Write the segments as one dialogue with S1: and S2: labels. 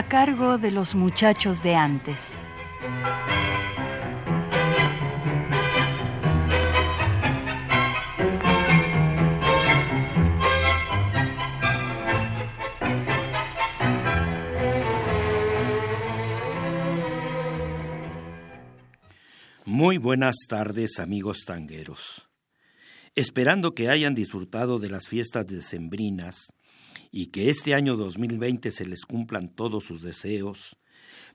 S1: A cargo de los muchachos de antes.
S2: Muy buenas tardes amigos tangueros. Esperando que hayan disfrutado de las fiestas decembrinas, y que este año 2020 se les cumplan todos sus deseos,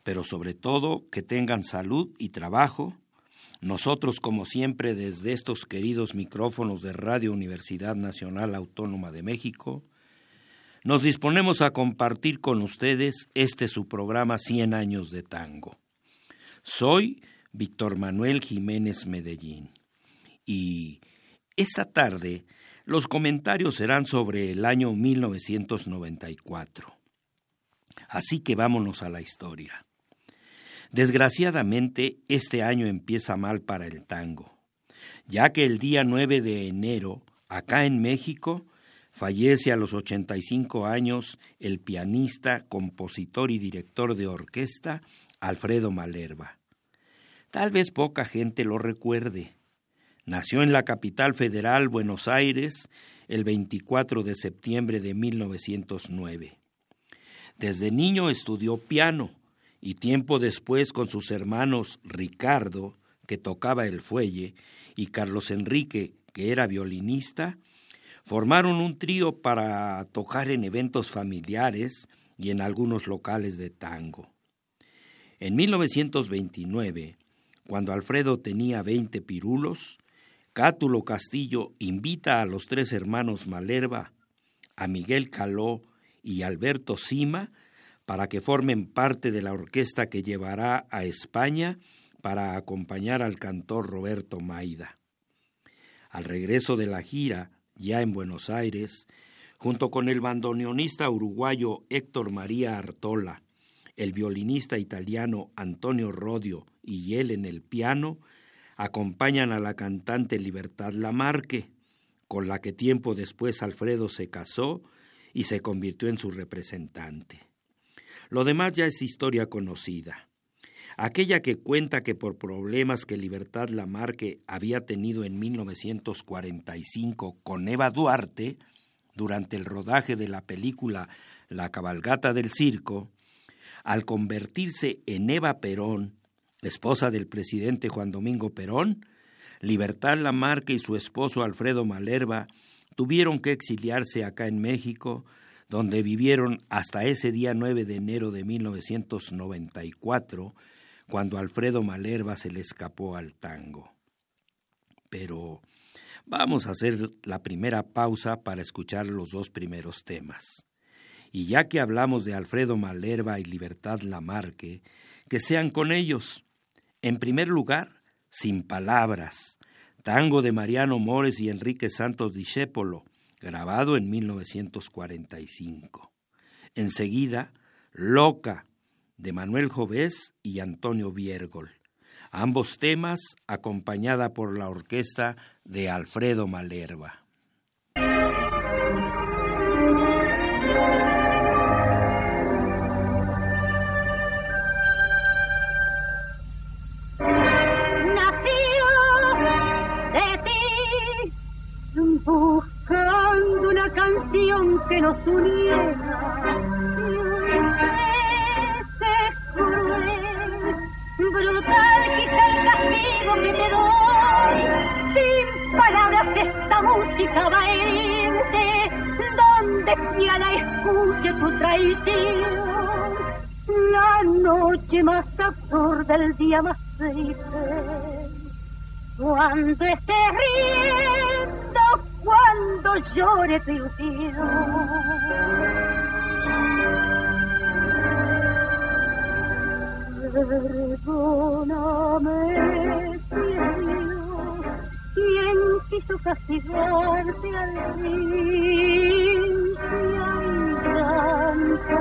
S2: pero sobre todo que tengan salud y trabajo. Nosotros, como siempre, desde estos queridos micrófonos de Radio Universidad Nacional Autónoma de México, nos disponemos a compartir con ustedes este su programa 100 años de tango. Soy Víctor Manuel Jiménez Medellín y esta tarde los comentarios serán sobre el año 1994. Así que vámonos a la historia. Desgraciadamente, este año empieza mal para el tango, ya que el día 9 de enero, acá en México, fallece a los 85 años el pianista, compositor y director de orquesta Alfredo Malerva. Tal vez poca gente lo recuerde, Nació en la capital federal, Buenos Aires, el 24 de septiembre de 1909. Desde niño estudió piano y tiempo después con sus hermanos Ricardo, que tocaba el fuelle, y Carlos Enrique, que era violinista, formaron un trío para tocar en eventos familiares y en algunos locales de tango. En 1929, cuando Alfredo tenía veinte pirulos, Cátulo Castillo invita a los tres hermanos Malerva, a Miguel Caló y Alberto Sima para que formen parte de la orquesta que llevará a España para acompañar al cantor Roberto Maida. Al regreso de la gira, ya en Buenos Aires, junto con el bandoneonista uruguayo Héctor María Artola, el violinista italiano Antonio Rodio y él en el piano, acompañan a la cantante Libertad Lamarque, con la que tiempo después Alfredo se casó y se convirtió en su representante. Lo demás ya es historia conocida. Aquella que cuenta que por problemas que Libertad Lamarque había tenido en 1945 con Eva Duarte, durante el rodaje de la película La cabalgata del circo, al convertirse en Eva Perón esposa del presidente Juan Domingo Perón, Libertad Lamarque y su esposo Alfredo Malerva tuvieron que exiliarse acá en México, donde vivieron hasta ese día 9 de enero de 1994, cuando Alfredo Malerva se le escapó al tango. Pero vamos a hacer la primera pausa para escuchar los dos primeros temas. Y ya que hablamos de Alfredo Malerva y Libertad Lamarque, que sean con ellos. En primer lugar, Sin Palabras, tango de Mariano Mores y Enrique Santos Discépolo, grabado en 1945. Enseguida, Loca, de Manuel Jovés y Antonio Viergol. Ambos temas acompañada por la orquesta de Alfredo Malerva.
S3: Que nos uniera. Es cruel, brutal quizá el castigo que te doy. Sin palabras esta música herirte, donde quiera la escuche tu traición. La noche más absurda, el día más triste, cuando estés riendo cuando llore tu Perdóname, cielo, quien quiso castigarte al fin, si hay tanto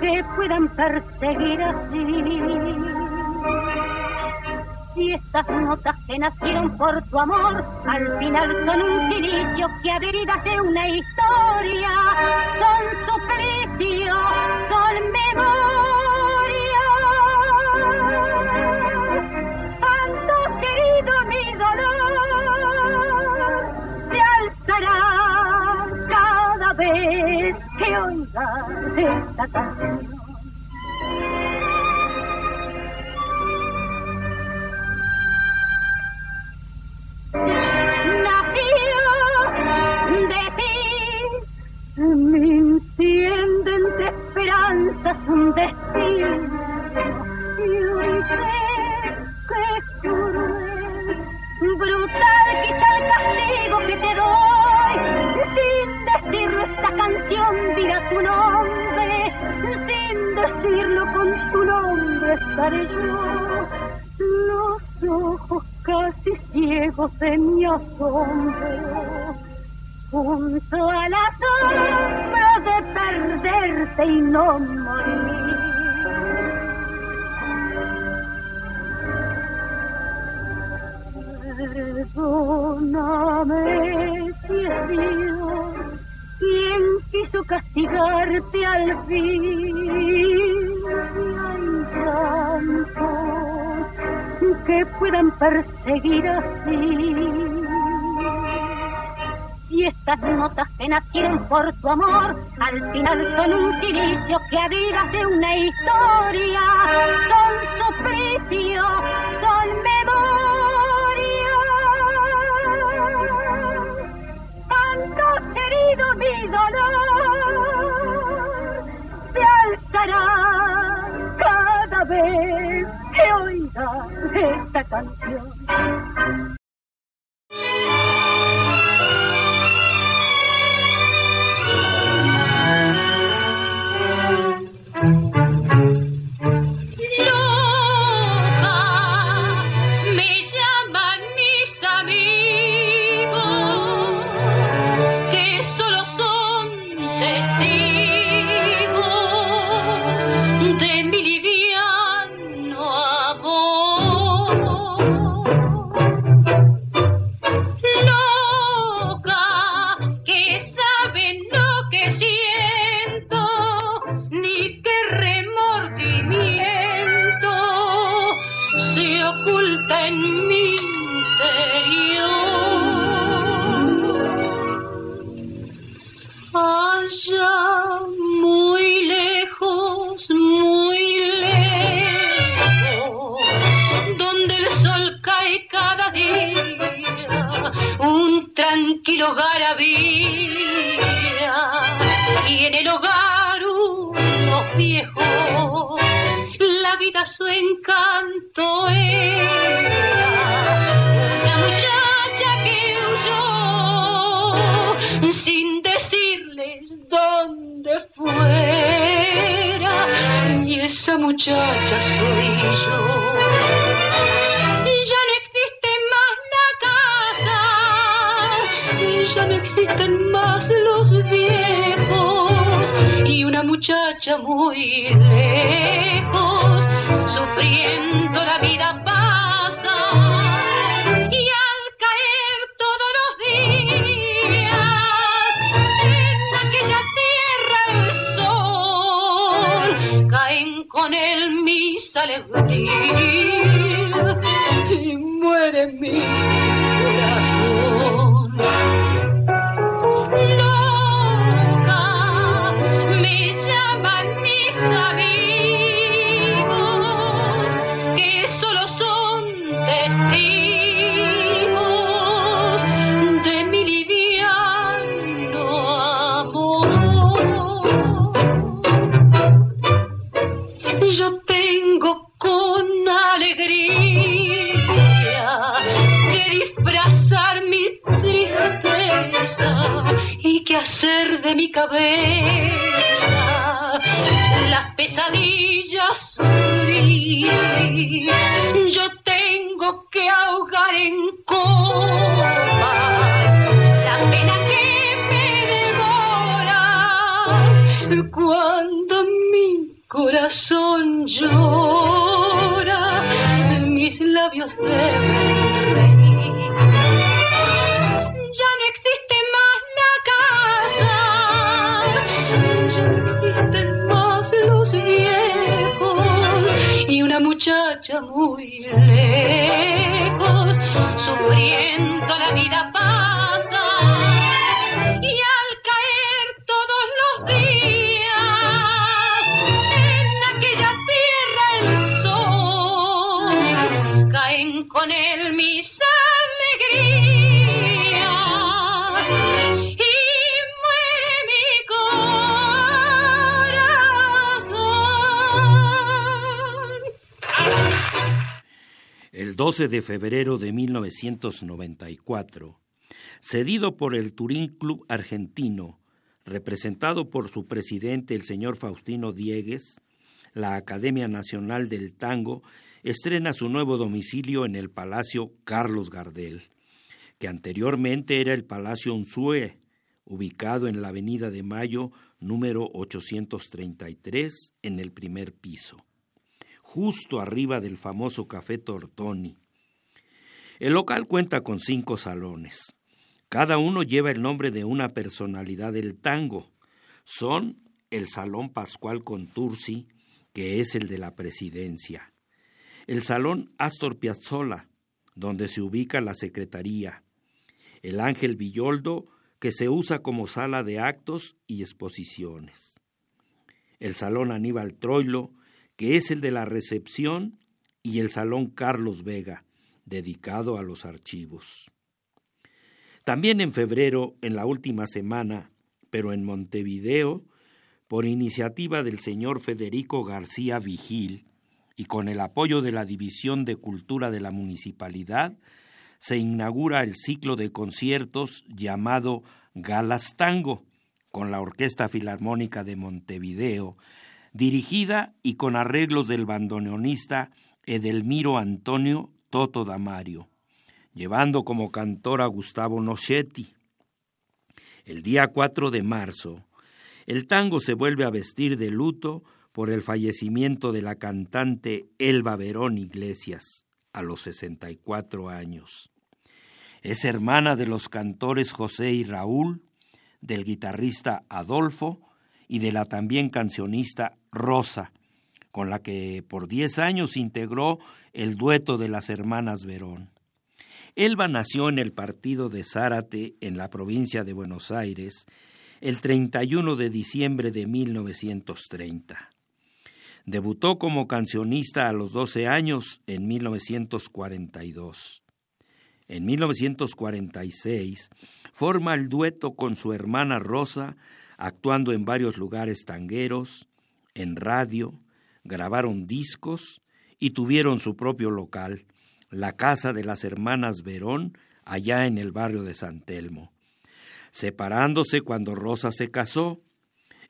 S3: que puedan perseguir así. Si estas notas que nacieron por tu amor, al final son un silicio que adheridas de una historia, son suplicio, son memoria. Tanto querido mi dolor, se alzará cada vez que oigas esta canción. Esperanzas un destino. Y sé que es cruel, brutal quizá el castigo que te doy. Sin decirlo esta canción dirá tu nombre, sin decirlo con tu nombre estaré yo. Los ojos casi ciegos de mi asombro, junto al asombro de perderte y no morir. Perdóname si es Dios quien quiso castigarte al fin, si hay tantos que puedan perseguir así. Si estas notas que nacieron por tu amor, al final son un silicio que adidas de una historia, son suplicio, son memoria. Tanto querido mi dolor, se alzará cada vez que oiga esta canción.
S4: Ya no existen más los viejos. Y una muchacha muy lejos, sufriendo la vida
S2: 12 de febrero de 1994, cedido por el Turín Club Argentino, representado por su presidente el señor Faustino Diegues, la Academia Nacional del Tango estrena su nuevo domicilio en el Palacio Carlos Gardel, que anteriormente era el Palacio Unzue, ubicado en la Avenida de Mayo número 833 en el primer piso, justo arriba del famoso Café Tortoni. El local cuenta con cinco salones. Cada uno lleva el nombre de una personalidad del tango. Son el Salón Pascual Contursi, que es el de la presidencia, el Salón Astor Piazzolla, donde se ubica la Secretaría, el Ángel Villoldo, que se usa como sala de actos y exposiciones, el Salón Aníbal Troilo, que es el de la recepción, y el Salón Carlos Vega, dedicado a los archivos. También en febrero, en la última semana, pero en Montevideo, por iniciativa del señor Federico García Vigil y con el apoyo de la División de Cultura de la Municipalidad, se inaugura el ciclo de conciertos llamado Galas Tango, con la Orquesta Filarmónica de Montevideo, dirigida y con arreglos del bandoneonista Edelmiro Antonio Toto Damario, llevando como cantor a Gustavo Nochetti. El día 4 de marzo, el tango se vuelve a vestir de luto por el fallecimiento de la cantante Elba Verón Iglesias a los 64 años. Es hermana de los cantores José y Raúl, del guitarrista Adolfo y de la también cancionista Rosa, con la que por 10 años integró el dueto de las hermanas Verón. Elba nació en el partido de Zárate, en la provincia de Buenos Aires, el 31 de diciembre de 1930. Debutó como cancionista a los 12 años en 1942. En 1946 forma el dueto con su hermana Rosa, actuando en varios lugares tangueros, en radio, grabaron discos y tuvieron su propio local, la Casa de las Hermanas Verón, allá en el barrio de San Telmo. Separándose cuando Rosa se casó,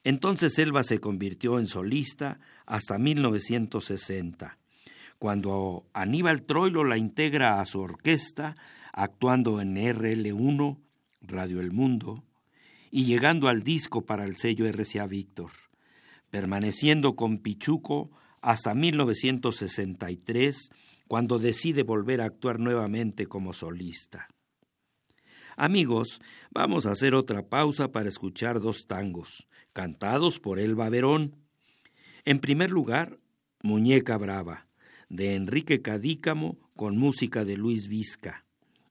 S2: entonces Elba se convirtió en solista hasta 1960, cuando Aníbal Troilo la integra a su orquesta, actuando en RL1, Radio El Mundo, y llegando al disco para el sello RCA Víctor, permaneciendo con Pichuco hasta 1963, cuando decide volver a actuar nuevamente como solista. Amigos, vamos a hacer otra pausa para escuchar dos tangos, cantados por Elba Verón. En primer lugar, Muñeca Brava, de Enrique Cadícamo con música de Luis Vizca,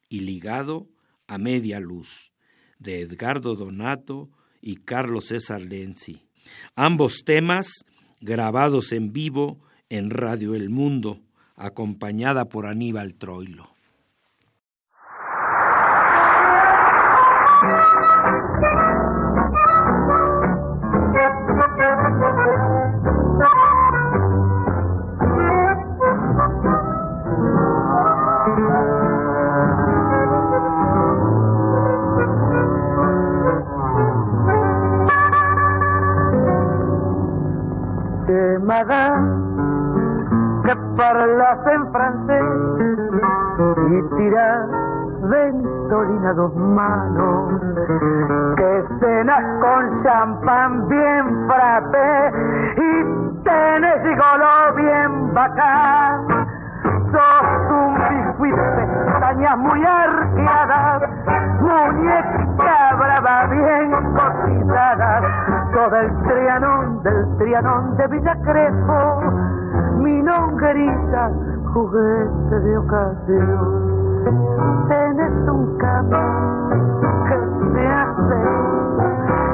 S2: y ligado a Media Luz, de Edgardo Donato y Carlos César Lenzi. Ambos temas grabados en vivo en Radio El Mundo, acompañada por Aníbal Troilo.
S5: Quemada, que parlas en francés y tiras ventolina dos manos, que cenas con champán bien frappé y tenés gigolo bien bacán. Sos un biscuit, pestañas muy arqueadas, muñeca brava bien cotizadas, todo el trianón del trianón de Villa mi longuerita, juguete de ocasión. Tenés un camino que te hace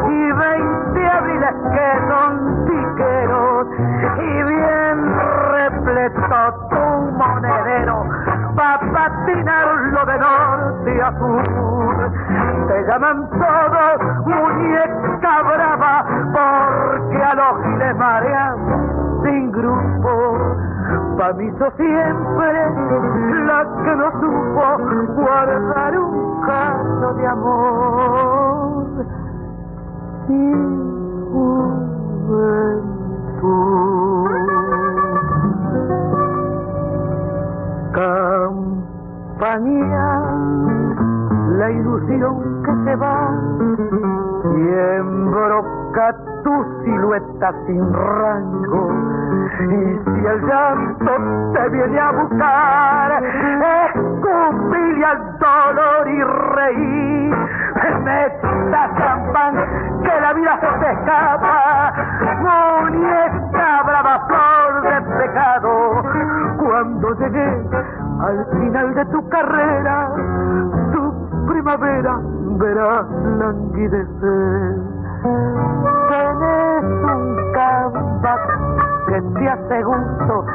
S5: y veinte abriles que son tiqueros. Y bien repleto tu monedero pa' patinarlo de norte a sur te llaman todos muñeca brava porque a los giles marean sin grupo Pa' mí siempre la que no supo guardar un caso de amor y juventud. Campaña, la ilusión que se va y embroca tu silueta sin rango y si el llanto te viene a buscar, escupile al dolor y reír. Meta champán, que la vida se te escapa. Muñeca brava flor de pecado. Cuando llegué al final de tu carrera, tu primavera verás languidecer. Tenés un campo que te hace gusto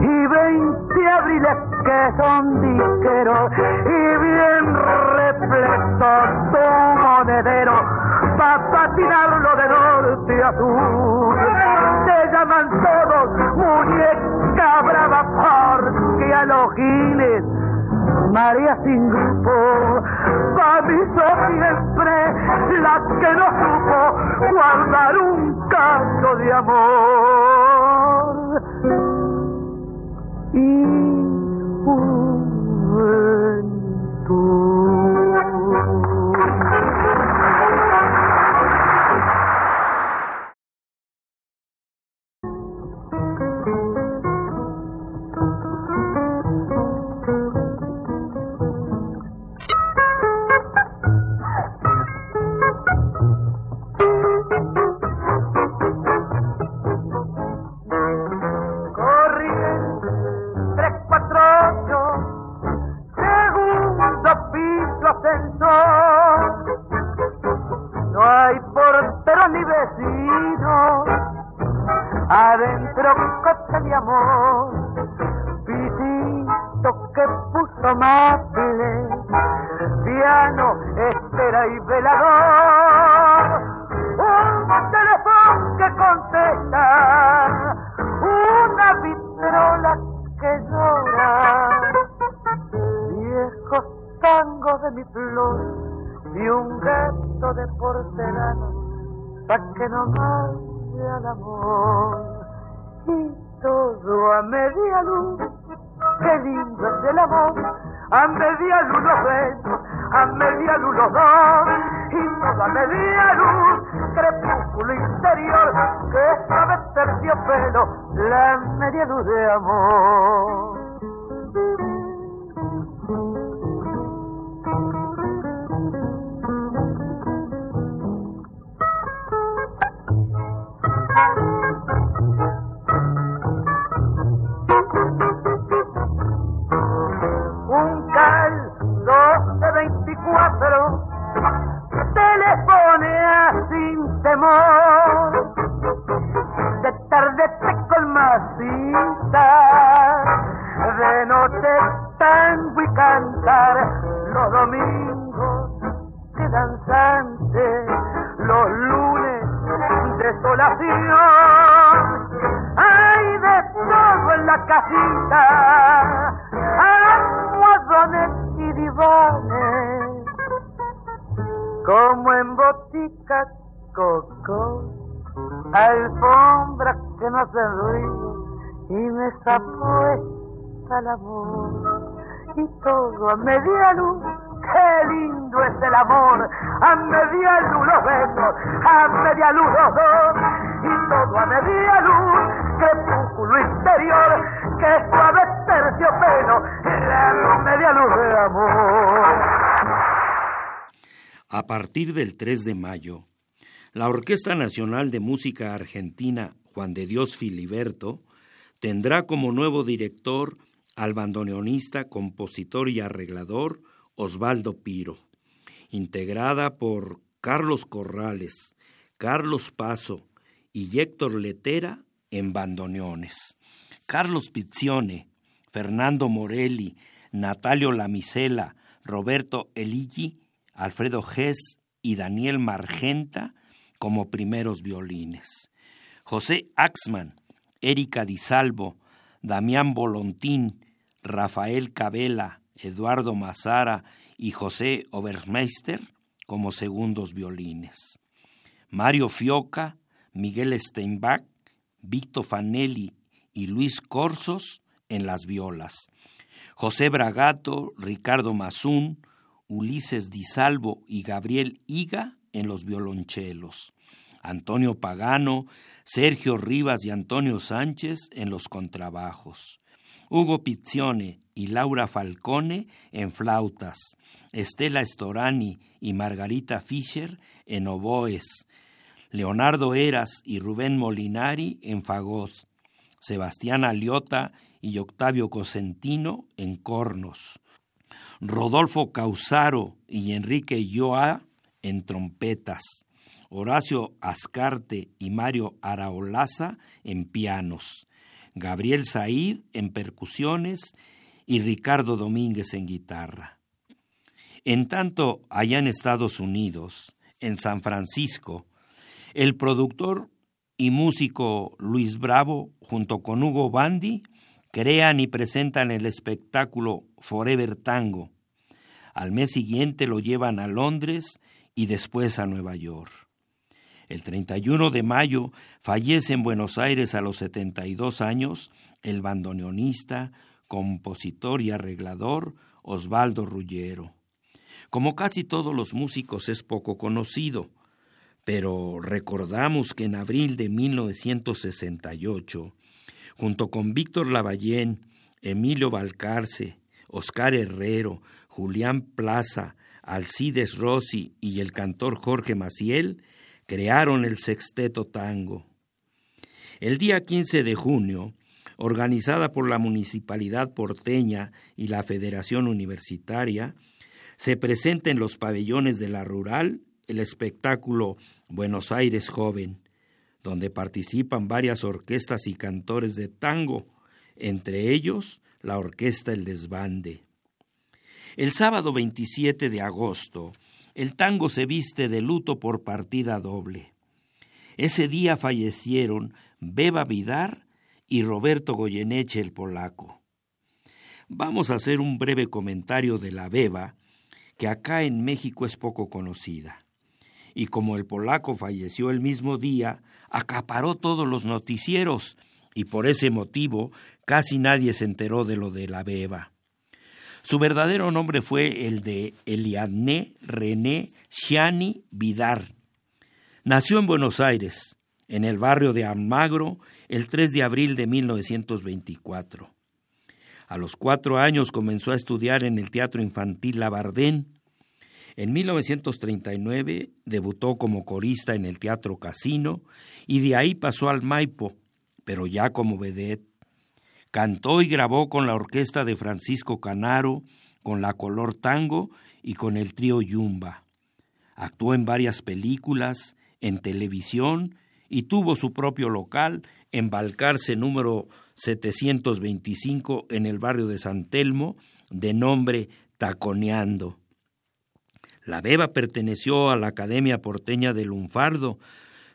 S5: y veinte abriles que son disqueros y bien repleto tu monedero para patinarlo de norte a sur. Te llaman todos muñeca brava porque a los giles María sin grupo, pa' mí siempre la que no supo guardar un canto de amor. Y noche tango y cantar, los domingos de danzante, los lunes desolación. Hay de todo en la casita, almohadones y divanes, como en boticas coco, alfombras que no hacen ruido y me puesta el amor y todo a media luz. Qué lindo es el amor, a media luz los besos, a media luz los dos, y todo a media luz, crepúsculo interior, que suave terciopelo, la media luz de amor.
S2: A partir del 3 de mayo, la Orquesta Nacional de Música Argentina Juan de Dios Filiberto tendrá como nuevo director al bandoneonista, compositor y arreglador Osvaldo Piro, integrada por Carlos Corrales, Carlos Paso y Héctor Letera en bandoneones. Carlos Pizzione, Fernando Morelli, Natalio Lamisela, Roberto Eligi, Alfredo Gess y Daniel Margenta como primeros violines. José Axman, Erika Di Salvo, Damián Volontín, Rafael Cabela, Eduardo Mazara y José Obermeister como segundos violines. Mario Fioca, Miguel Steinbach, Víctor Fanelli y Luis Corsos en las violas. José Bragato, Ricardo Mazún, Ulises Di Salvo y Gabriel Higa en los violonchelos. Antonio Pagano, Sergio Rivas y Antonio Sánchez en los contrabajos. Hugo Pizzione y Laura Falcone en flautas. Estela Storani y Margarita Fischer en oboes. Leonardo Eras y Rubén Molinari en fagot. Sebastián Aliota y Octavio Cosentino en cornos. Rodolfo Causaro y Enrique Yoa en trompetas. Horacio Ascarte y Mario Araolaza en pianos, Gabriel Said en percusiones y Ricardo Domínguez en guitarra. En tanto, allá en Estados Unidos, en San Francisco, el productor y músico Luis Bravo, junto con Hugo Bandi, crean y presentan el espectáculo Forever Tango. Al mes siguiente lo llevan a Londres y después a Nueva York. El 31 de mayo fallece en Buenos Aires a los 72 años el bandoneonista, compositor y arreglador Osvaldo Rullero. Como casi todos los músicos es poco conocido, pero recordamos que en abril de 1968, junto con Víctor Lavallén, Emilio Balcarce, Oscar Herrero, Julián Plaza, Alcides Rossi y el cantor Jorge Maciel, crearon el Sexteto Tango. El día 15 de junio, organizada por la Municipalidad porteña y la Federación Universitaria, se presenta en los pabellones de la Rural el espectáculo Buenos Aires Joven, donde participan varias orquestas y cantores de tango, entre ellos la Orquesta El Desbande. El sábado 27 de agosto el tango se viste de luto por partida doble. Ese día fallecieron Beba Vidar y Roberto Goyeneche el polaco. Vamos a hacer un breve comentario de la Beba, que acá en México es poco conocida. Y como el polaco falleció el mismo día, acaparó todos los noticieros, y por ese motivo casi nadie se enteró de lo de la Beba. Su verdadero nombre fue el de Eliane René Chiani Vidar. Nació en Buenos Aires, en el barrio de Almagro, el 3 de abril de 1924. A los cuatro años comenzó a estudiar en el Teatro Infantil Labardén. En 1939 debutó como corista en el Teatro Casino y de ahí pasó al Maipo, pero ya como vedette. Cantó y grabó con la orquesta de Francisco Canaro, con la Color Tango y con el trío Yumba. Actuó en varias películas, en televisión y tuvo su propio local en Balcarce número 725 en el barrio de San Telmo, de nombre Taconeando. La beba perteneció a la Academia Porteña de Lunfardo,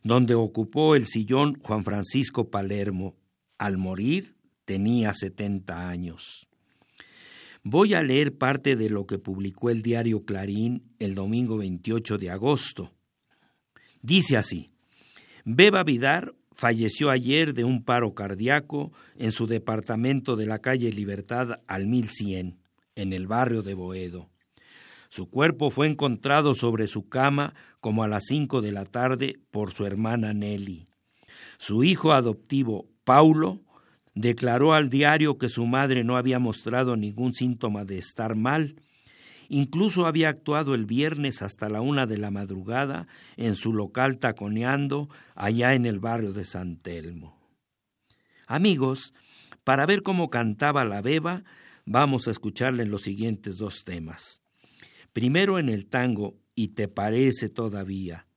S2: donde ocupó el sillón Juan Francisco Palermo. Al morir, tenía 70 años. Voy a leer parte de lo que publicó el diario Clarín el domingo 28 de agosto. Dice así, Beba Vidar falleció ayer de un paro cardíaco en su departamento de la calle Libertad al 1100, en el barrio de Boedo. Su cuerpo fue encontrado sobre su cama como a las cinco de la tarde por su hermana Nelly. Su hijo adoptivo, Paulo, declaró al diario que su madre no había mostrado ningún síntoma de estar mal. Incluso había actuado el viernes hasta la una de la madrugada en su local taconeando allá en el barrio de San Telmo. Amigos, para ver cómo cantaba la beba, vamos a escucharle en los siguientes dos temas. Primero en el tango Y te parece todavía,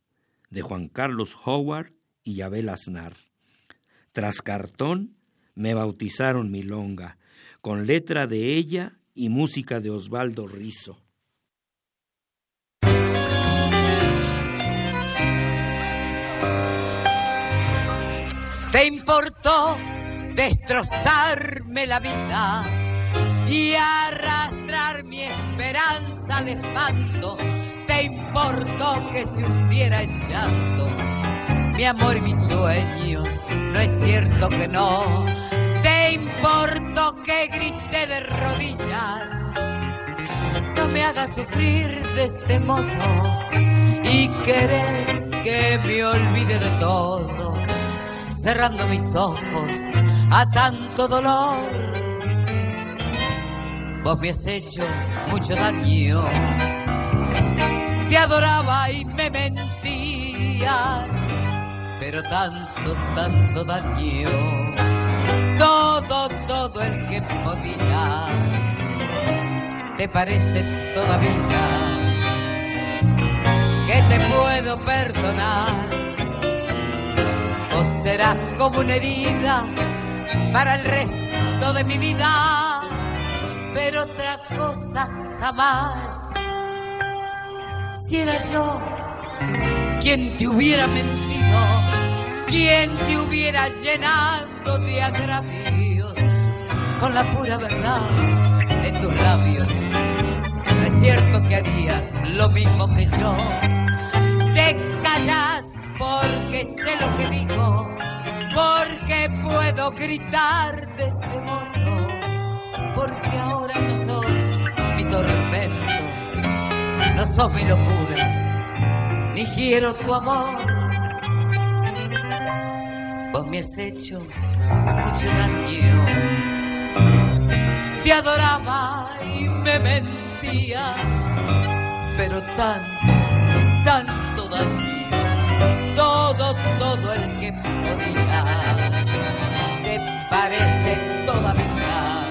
S2: de Juan Carlos Howard y Yabel Aznar. Tras cartón, me bautizaron milonga, con letra de ella y música de Osvaldo Rizo.
S6: Te importó destrozarme la vida y arrastrar mi esperanza al espanto. Te importó que se hundiera en llanto mi amor y mis sueños. No es cierto que no te importó que grite de rodillas. No me hagas sufrir de este modo y querés que me olvide de todo, cerrando mis ojos a tanto dolor. Vos me has hecho mucho daño, te adoraba y me mentías, pero tanto, tanto daño todo, todo el que podía. ¿Te parece todavía que te puedo perdonar? O serás como una herida para el resto de mi vida, pero otra cosa jamás. Si era yo quien te hubiera mentido, quien te hubiera llenado de agravios con la pura verdad en tus labios. No es cierto que harías lo mismo que yo. Te callas porque sé lo que digo, porque puedo gritar de este modo, porque ahora no sos mi tormento, no sos mi locura, ni quiero tu amor. Vos me has hecho mucho daño. Te adoraba y me mentía, pero tanto, tanto daño. Todo, todo el que podía. Te parece todavía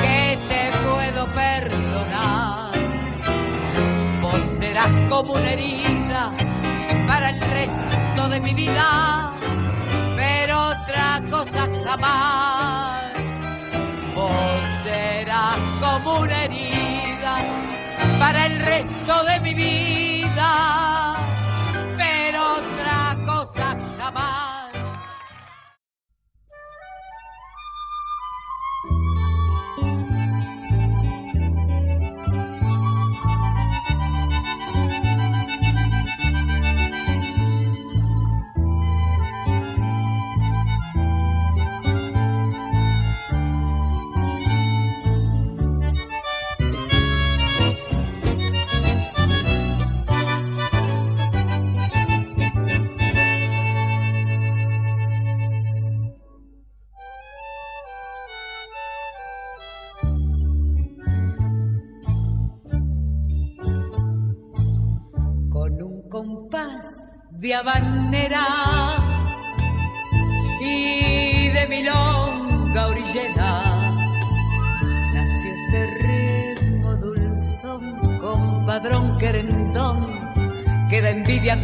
S6: que te puedo perdonar. Vos serás como una herida para el resto de mi vida otra cosa jamás. Vos serás como una herida para el resto de mi vida,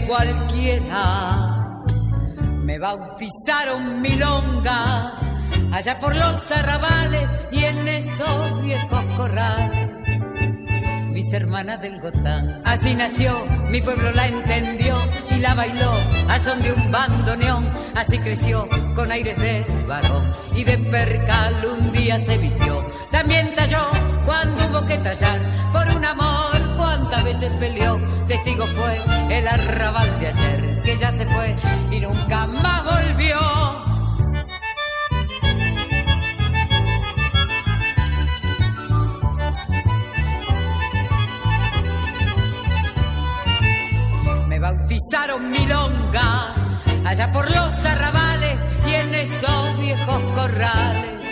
S6: cualquiera me bautizaron milonga allá por los arrabales y en esos viejos corrales mis hermanas del Gotán. Así nació, mi pueblo la entendió y la bailó al son de un bandoneón. Así creció con aires de varón y de percal un día se vistió. También talló cuando hubo que tallar por un amor. Cuántas veces peleó, testigo fue el arrabal de ayer que ya se fue y nunca más volvió. Me bautizaron milonga allá por los arrabales y en esos viejos corrales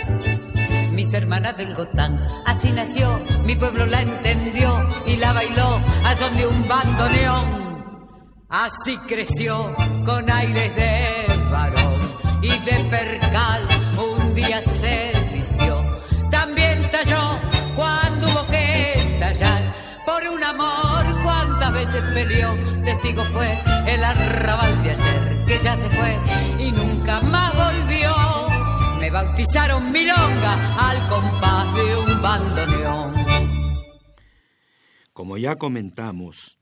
S6: mis hermanas del Gotán. Así nació, mi pueblo la entendió y la bailó a son de un bandoneón. Así creció con aires de varón y de percal un día se vistió. También talló cuando hubo que tallar por un amor cuántas veces peleó. Testigo fue el arrabal de ayer que ya se fue y nunca más volvió me bautizaron milonga al compás de un bandoneón.
S2: Como ya comentamos,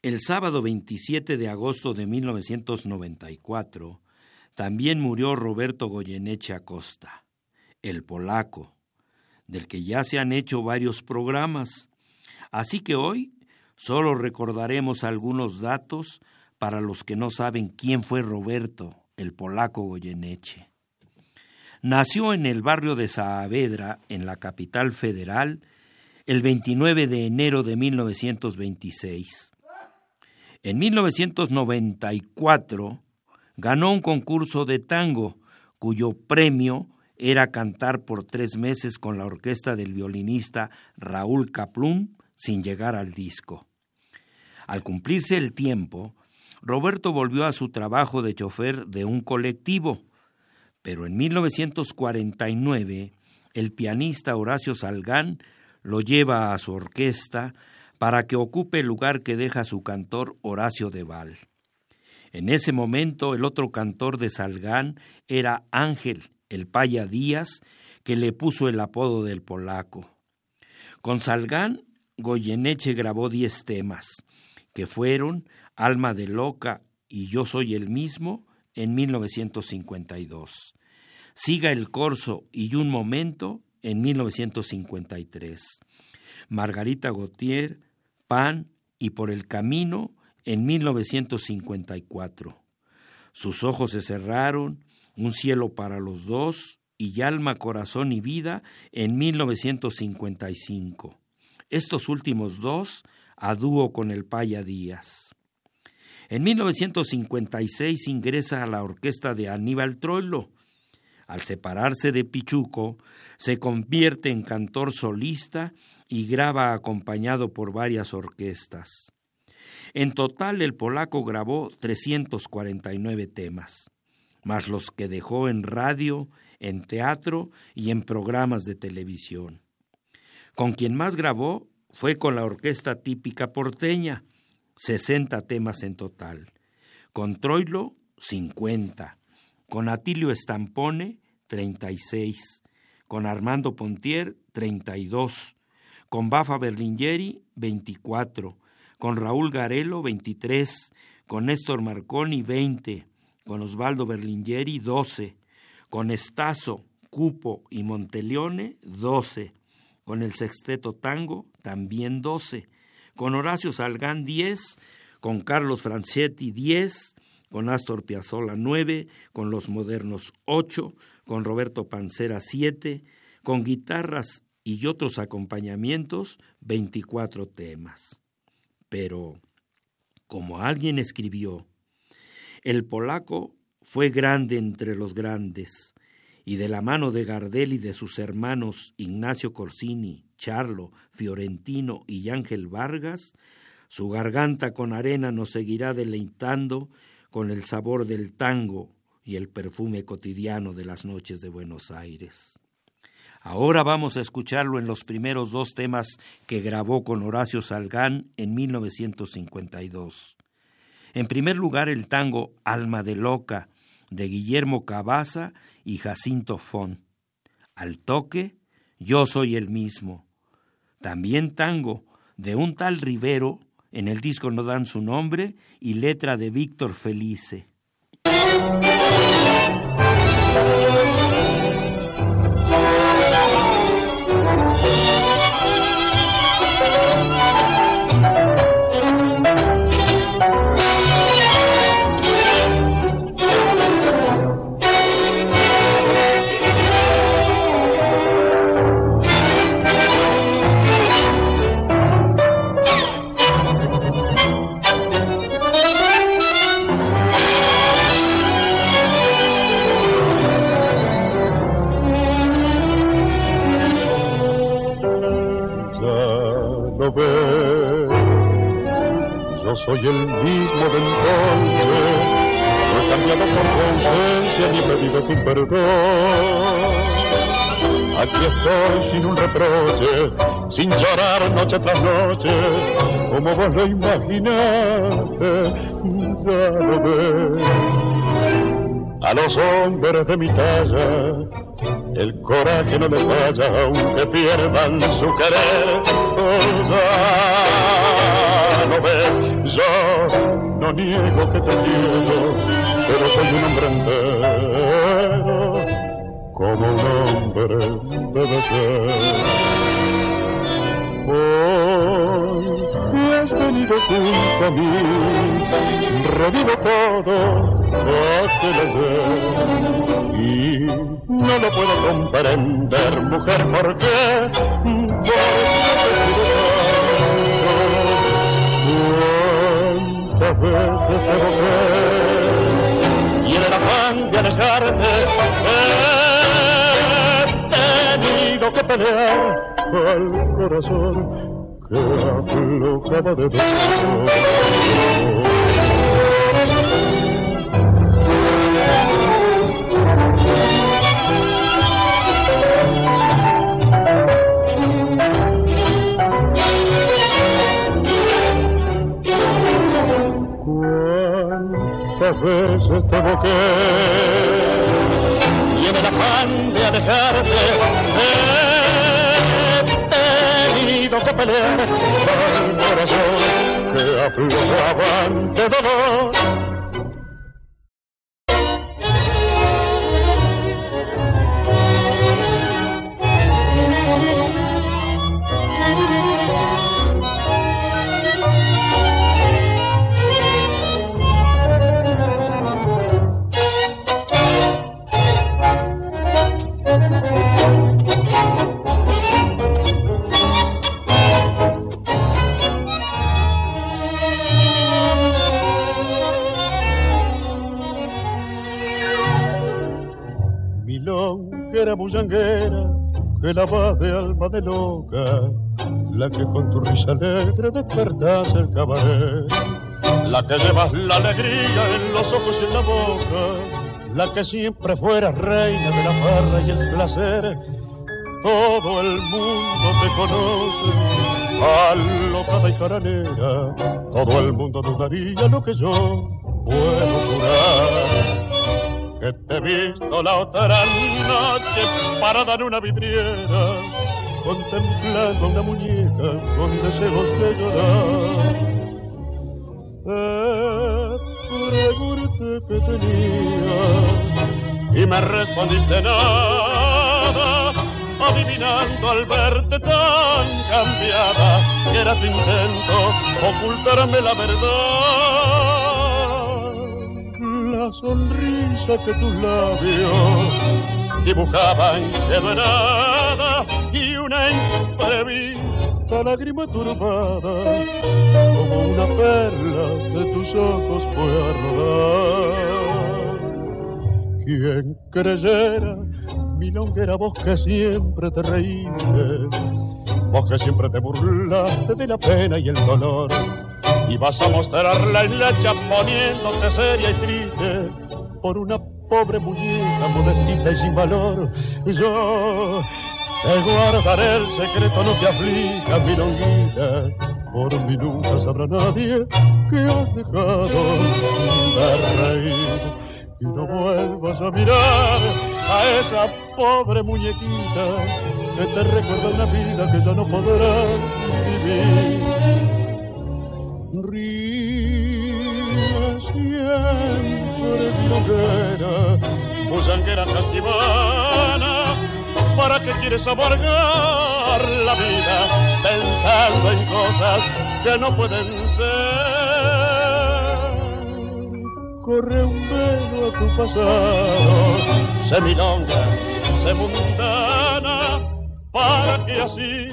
S2: el sábado 27 de agosto de 1994 también murió Roberto Goyeneche Acosta, el polaco, del que ya se han hecho varios programas. Así que hoy solo recordaremos algunos datos para los que no saben quién fue Roberto, el polaco Goyeneche. Nació en el barrio de Saavedra, en la capital federal, el 29 de enero de 1926. En 1994 ganó un concurso de tango cuyo premio era cantar por tres meses con la orquesta del violinista Raúl Caplún sin llegar al disco. Al cumplirse el tiempo, Roberto volvió a su trabajo de chofer de un colectivo, pero en 1949 el pianista Horacio Salgán lo lleva a su orquesta para que ocupe el lugar que deja su cantor Horacio Deval. En ese momento el otro cantor de Salgán era Ángel, el paya Díaz, que le puso el apodo del polaco. Con Salgán, Goyeneche grabó diez temas, que fueron Alma de Loca y Yo Soy el mismo, en 1952. Siga el Corso y Un Momento en 1953. Margarita Gautier, Pan y Por el Camino en 1954. Sus ojos se cerraron, Un cielo para los dos y Alma, Corazón y Vida en 1955. Estos últimos dos a dúo con el Paya Díaz. En 1956 ingresa a la orquesta de Aníbal Troilo. Al separarse de Pichuco, se convierte en cantor solista y graba acompañado por varias orquestas. En total, el polaco grabó 349 temas, más los que dejó en radio, en teatro y en programas de televisión. Con quien más grabó fue con la orquesta típica porteña, 60 temas en total. Con Troilo, 50. Con Atilio Estampone, 36. Con Armando Pontier, 32. Con Bafa Berlingeri, 24. Con Raúl Garelo, 23. Con Néstor Marconi, 20. Con Osvaldo Berlingeri, 12. Con Estazo, Cupo y Monteleone, 12. Con el Sexteto Tango, también 12 con Horacio Salgán 10, con Carlos Franchetti 10, con Astor Piazzolla 9, con Los Modernos 8, con Roberto Pancera 7, con guitarras y otros acompañamientos 24 temas. Pero, como alguien escribió, el polaco fue grande entre los grandes, y de la mano de Gardel y de sus hermanos Ignacio Corsini, Charlo, Fiorentino y Ángel Vargas, su garganta con arena nos seguirá deleitando con el sabor del tango y el perfume cotidiano de las noches de Buenos Aires. Ahora vamos a escucharlo en los primeros dos temas que grabó con Horacio Salgán en 1952. En primer lugar, el tango Alma de Loca de Guillermo Cabaza y Jacinto Fon. Al toque, yo soy el mismo. También tango de un tal Rivero, en el disco no dan su nombre, y letra de Víctor Felice.
S7: Soy el mismo de entonces, no he cambiado por tu ni pedido tu perdón. Aquí estoy sin un reproche, sin llorar noche tras noche, como vos lo imaginaste, ya lo ves. A los hombres de mi talla, el coraje no les falla, aunque pierdan su querer. Oh, ya lo ves, yo no niego que te quiero, pero soy un hombre entero como un hombre debe ser. Hoy que has venido junto a mí, revivo todo aquel ayer y no lo puedo comprender, mujer, ¿por qué? Veces te busqué? Y en el afán de alejarte, que pelear al corazón que aflojaba de dolor. Cuántas veces te boqué. Y en el afán de alejarte he tenido que pelear con el corazón que aflojaba de dolor que la va de alma de loca, la que con tu risa alegre despertas el cabaret, la que llevas la alegría en los ojos y en la boca, la que siempre fuera reina de la farra y el placer. Todo el mundo te conoce, alocada y jaranera, todo el mundo dudaría lo que yo puedo jurar que te he visto la otra noche parada en una vidriera, contemplando una muñeca con deseos de llorar. Te pregunté que tenía y me respondiste nada, adivinando al verte tan cambiada que era tu intento ocultarme la verdad sonrisa que tus labios dibujaban quedó nada y una imprevista lágrima turbada como una perla de tus ojos fue a rodar. Quien creyera mi longuera voz que siempre te reíste, vos que siempre te burlaste de la pena y el dolor y vas a mostrarla en la poniéndote seria y triste por una pobre muñeca modestita y sin valor. Yo te guardaré el secreto, no te aflija mi longuita, por mí nunca sabrá nadie que has dejado de reír. Y no vuelvas a mirar a esa pobre muñequita que te recuerda una vida que ya no podrá vivir ríe siempre hoguera, busanguera castivana, ¿para qué quieres amargar la vida pensando en cosas que no pueden ser? Corre un velo a tu pasado, semilonga, semundana, para que así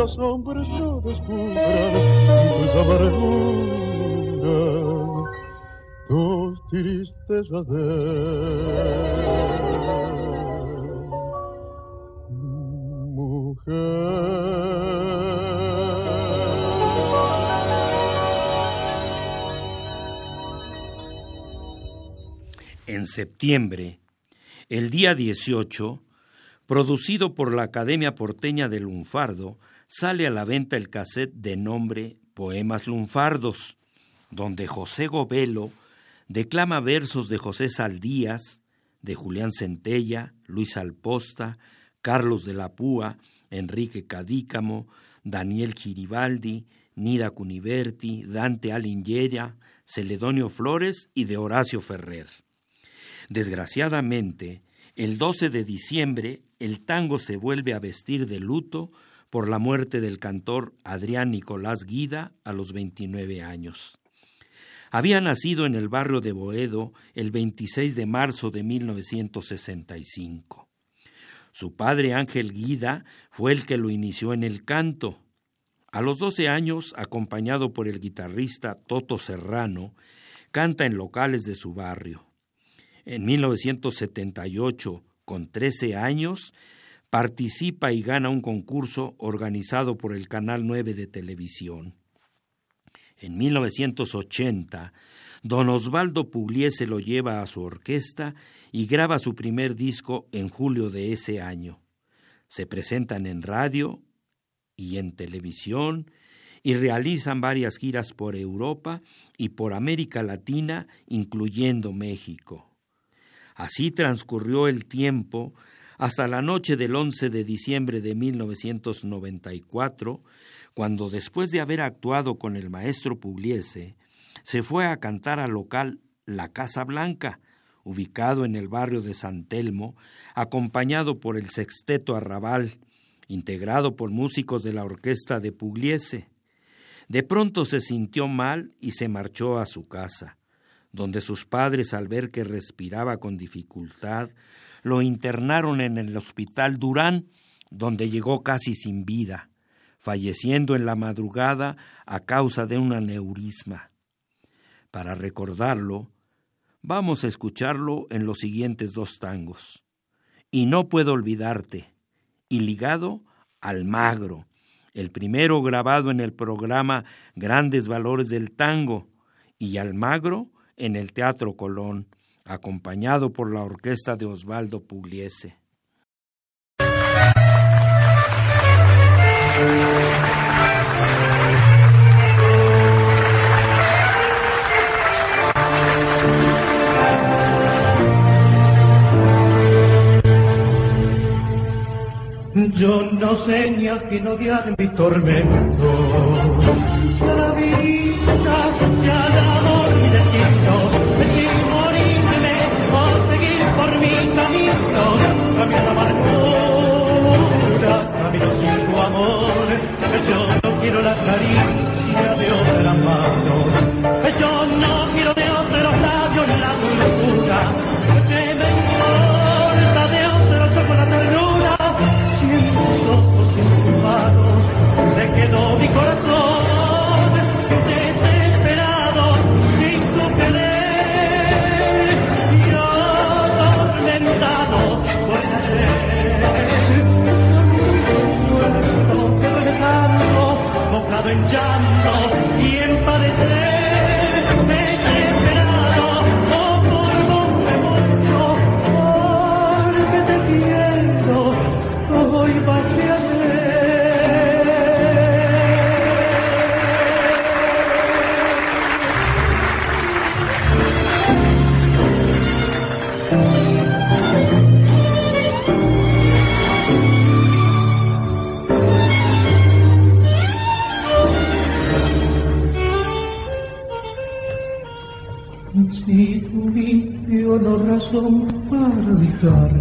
S7: los hombres no descubran tus pues amarguras, tus tristezas de mujer.
S2: en septiembre, el día 18, producido por la Academia Porteña de Lunfardo, sale a la venta el cassette de nombre Poemas Lunfardos, donde José Govelo declama versos de José Saldías, de Julián Centella, Luis Alposta, Carlos de la Púa, Enrique Cadícamo, Daniel Giribaldi, Nida Cuniverti, Dante Alighieri, Celedonio Flores y de Horacio Ferrer. Desgraciadamente, el 12 de diciembre el tango se vuelve a vestir de luto por la muerte del cantor Adrián Nicolás Guida a los 29 años. Había nacido en el barrio de Boedo el 26 de marzo de 1965. Su padre Ángel Guida fue el que lo inició en el canto. A los 12 años, acompañado por el guitarrista Toto Serrano, canta en locales de su barrio. En 1978, con 13 años, participa y gana un concurso organizado por el Canal 9 de televisión. En 1980, don Osvaldo Pugliese lo lleva a su orquesta y graba su primer disco en julio de ese año. Se presentan en radio y en televisión y realizan varias giras por Europa y por América Latina, incluyendo México. Así transcurrió el tiempo hasta la noche del 11 de diciembre de 1994, cuando después de haber actuado con el maestro Pugliese, se fue a cantar al local La Casa Blanca, ubicado en el barrio de San Telmo, acompañado por el sexteto Arrabal, integrado por músicos de la orquesta de Pugliese. De pronto se sintió mal y se marchó a su casa, donde sus padres, al ver que respiraba con dificultad, lo internaron en el hospital Durán, donde llegó casi sin vida falleciendo en la madrugada a causa de un aneurisma. Para recordarlo, vamos a escucharlo en los siguientes dos tangos. Y no puedo olvidarte, y ligado al magro, el primero grabado en el programa Grandes Valores del Tango, y al magro en el Teatro Colón, acompañado por la orquesta de Osvaldo Pugliese.
S8: Yo no sé ni a quién odiar mi tormento. Si a la vida, Yo no quiero la caricia de otra mano, yo para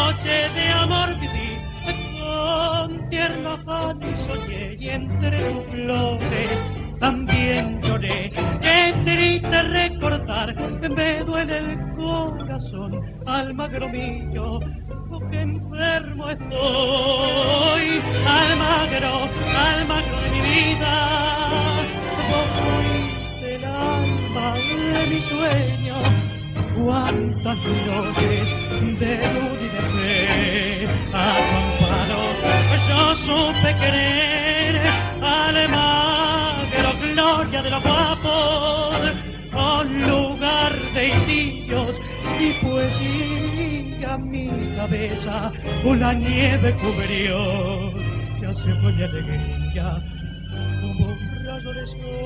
S8: Noche de amor viví con tierno afán y soñé y entre tus flores también lloré. Qué triste recordar, me duele el corazón, almagro mío, porque enfermo estoy. Almagro, almagro de mi vida, vos fuiste el alma de mi sueño. Cuántas noches de luz y de fe a tu amparo yo supe querer Almagro, gloria de los guapos, oh lugar de indicios y poesía mi cabeza. Una nieve cubrió, ya se fue mi alegría como un rayo de Almagro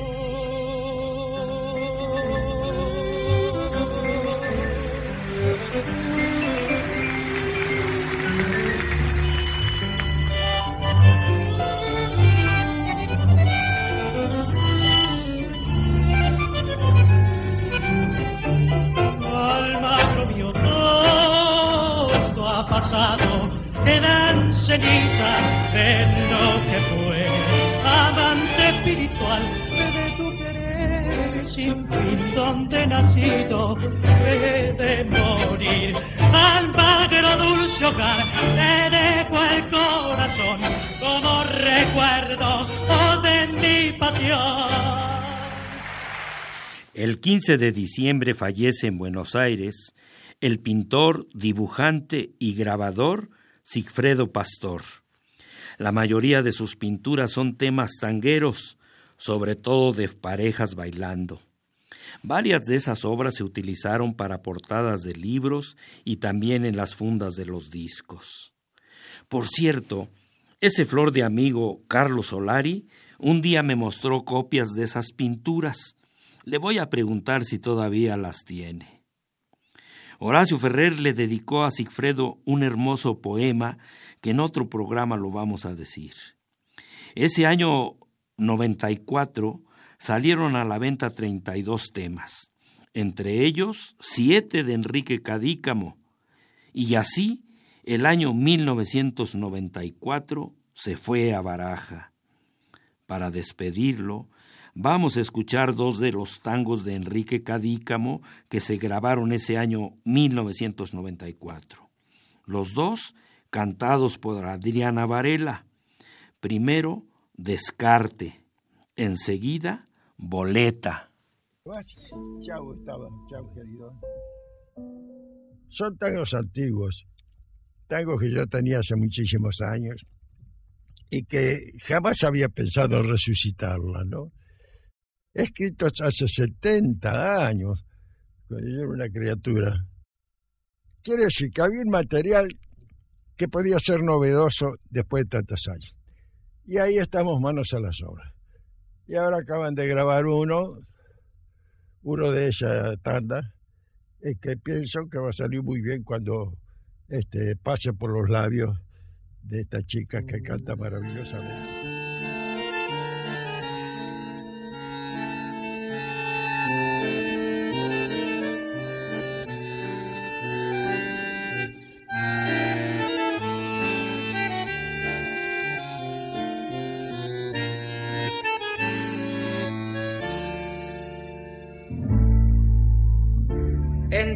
S8: pasado, quedan cenizas de lo que fue. Amante espiritual de tu querer, sin fin donde nacido, he de morir. Almagro dulce hogar, te dejo el corazón como recuerdo oh, de mi pasión.
S2: El 15 de diciembre fallece en Buenos Aires el pintor, dibujante y grabador Sigfredo Pastor. La mayoría de sus pinturas son temas tangueros, sobre todo de parejas bailando. Varias de esas obras se utilizaron para portadas de libros y también en las fundas de los discos. Por cierto, ese flor de amigo Carlos Solari un día me mostró copias de esas pinturas. Le voy a preguntar si todavía las tiene. Horacio Ferrer le dedicó a Sigfredo un hermoso poema que en otro programa lo vamos a decir. Ese año 94 salieron a la venta 32 temas, entre ellos siete de Enrique Cadícamo, y así el año 1994 se fue a Baraja. Para despedirlo, vamos a escuchar dos de los tangos de Enrique Cadícamo que se grabaron ese año 1994. Los dos cantados por Adriana Varela. Primero, Descarte. Enseguida, Boleta.
S9: Chau, Gustavo. Chau, querido. Son tangos antiguos, tangos que yo tenía hace muchísimos años y que jamás había pensado en resucitarla, ¿no? Escritos hace 70 años, cuando yo era una criatura. Quiere decir que había un material que podía ser novedoso después de tantos años. Y ahí estamos manos a las obras. Y ahora acaban de grabar uno, uno de esa tanda, que pienso que va a salir muy bien cuando este, pase por los labios de esta chica que canta maravillosamente.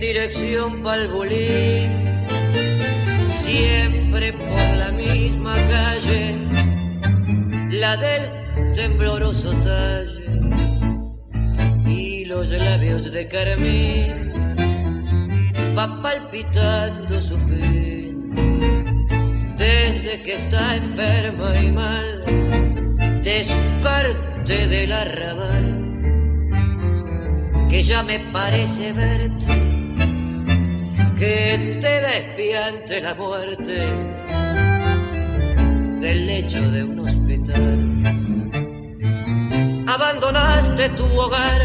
S10: Dirección pa'l bolín, siempre por la misma calle, la del tembloroso talle. Y los labios de carmín, va palpitando su fin, desde que está enferma y mal, descarte del arrabal que ya me parece verte, que te despiante la muerte del lecho de un hospital. abandonaste tu hogar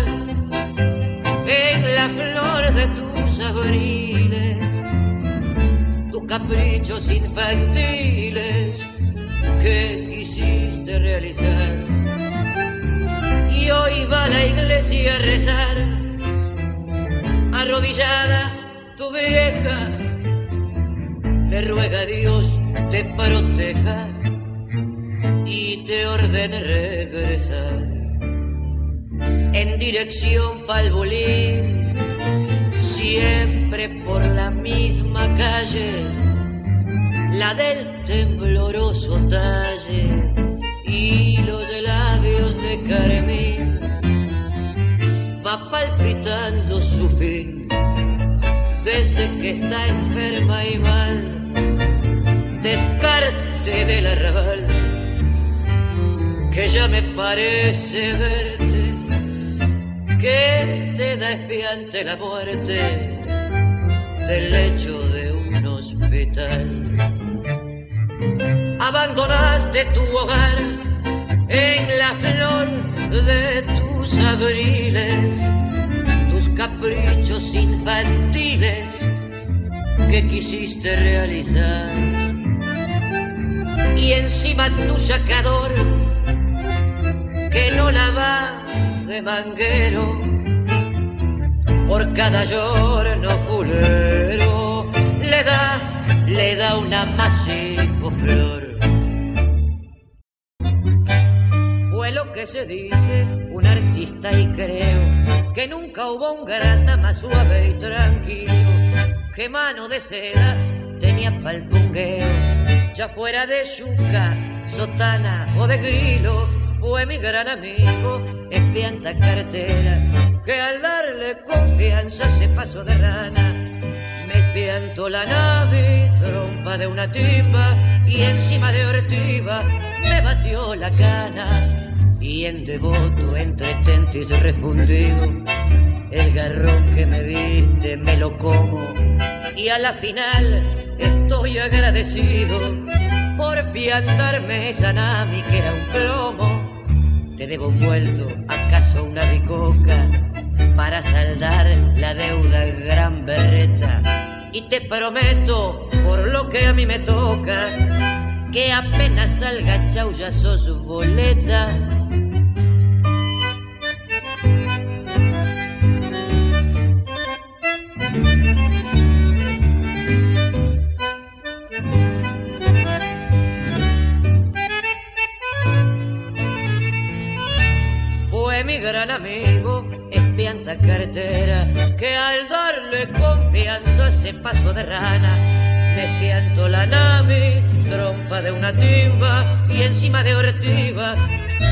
S10: en la flor de tus abriles, tus caprichos infantiles que quisiste realizar. Y hoy va a la iglesia a rezar, arrodillada tu vieja, le ruega a Dios te proteja y te ordene regresar. En dirección pa'l bolín, siempre por la misma calle, la del tembloroso talle que está enferma y mal, descarte del arrabal que ya me parece verte, que te da espiante la muerte del lecho de un hospital. Abandonaste tu hogar en la flor de tus abriles, tus caprichos infantiles que quisiste realizar. Y encima tu sacador que no la va de manguero por cada llorno fulero le da, le da una masico flor. Fue lo que se dice un artista y creo que nunca hubo un grata más suave y tranquilo que mano de seda tenía pa'l pungueo, ya fuera de yuca, sotana o de grilo fue mi gran amigo, espianta cartera, que al darle confianza se pasó de rana. Me espiantó la nave, trompa de una tipa, y encima de ortiva me batió la cana. Y en devoto, entre tentis refundido, el garrón que me diste me lo como. Y a la final estoy agradecido por piantarme esa nami que era un plomo te debo un vuelto, acaso una bicoca, para saldar la deuda gran berreta. Y te prometo, por lo que a mí me toca, que apenas salga chau ya sos boleta. Amigo, espianta cartera, que al darle confianza se pasó de rana. Me espianto la nave, trompa de una timba, y encima de ortiva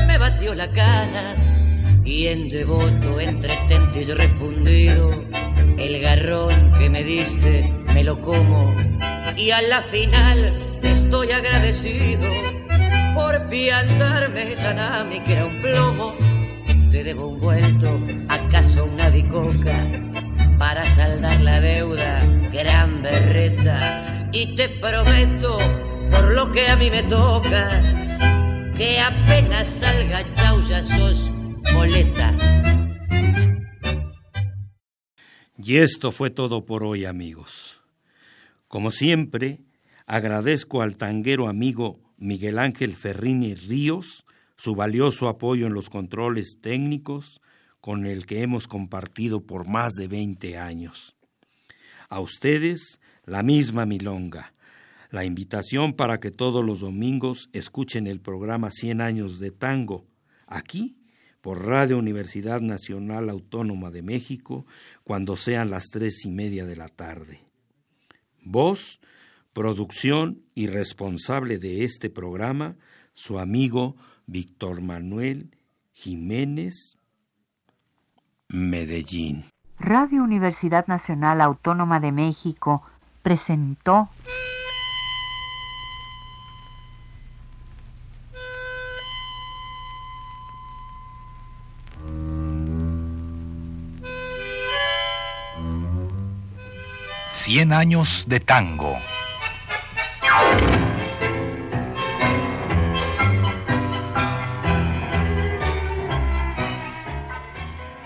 S10: me batió la cana. Y en devoto, entre tentis refundido, el garrón que me diste me lo como. Y a la final estoy agradecido por piantarme esa nami que era un plomo te debo un vuelto, acaso una bicoca, para saldar la deuda, gran berreta. Y te prometo, por lo que a mí me toca, que apenas salga chau ya sos moleta.
S2: Y esto fue todo por hoy, amigos. Como siempre, agradezco al tanguero amigo Miguel Ángel Ferrini Ríos su valioso apoyo en los controles técnicos con el que hemos compartido por más de 20 años. A ustedes, la misma milonga. La invitación para que todos los domingos escuchen el programa 100 años de tango, aquí, por Radio Universidad Nacional Autónoma de México, cuando sean las tres y media de la tarde. Voz, producción y responsable de este programa, su amigo Víctor Manuel Jiménez, Medellín.
S1: Radio Universidad Nacional Autónoma de México presentó
S11: Cien años de tango.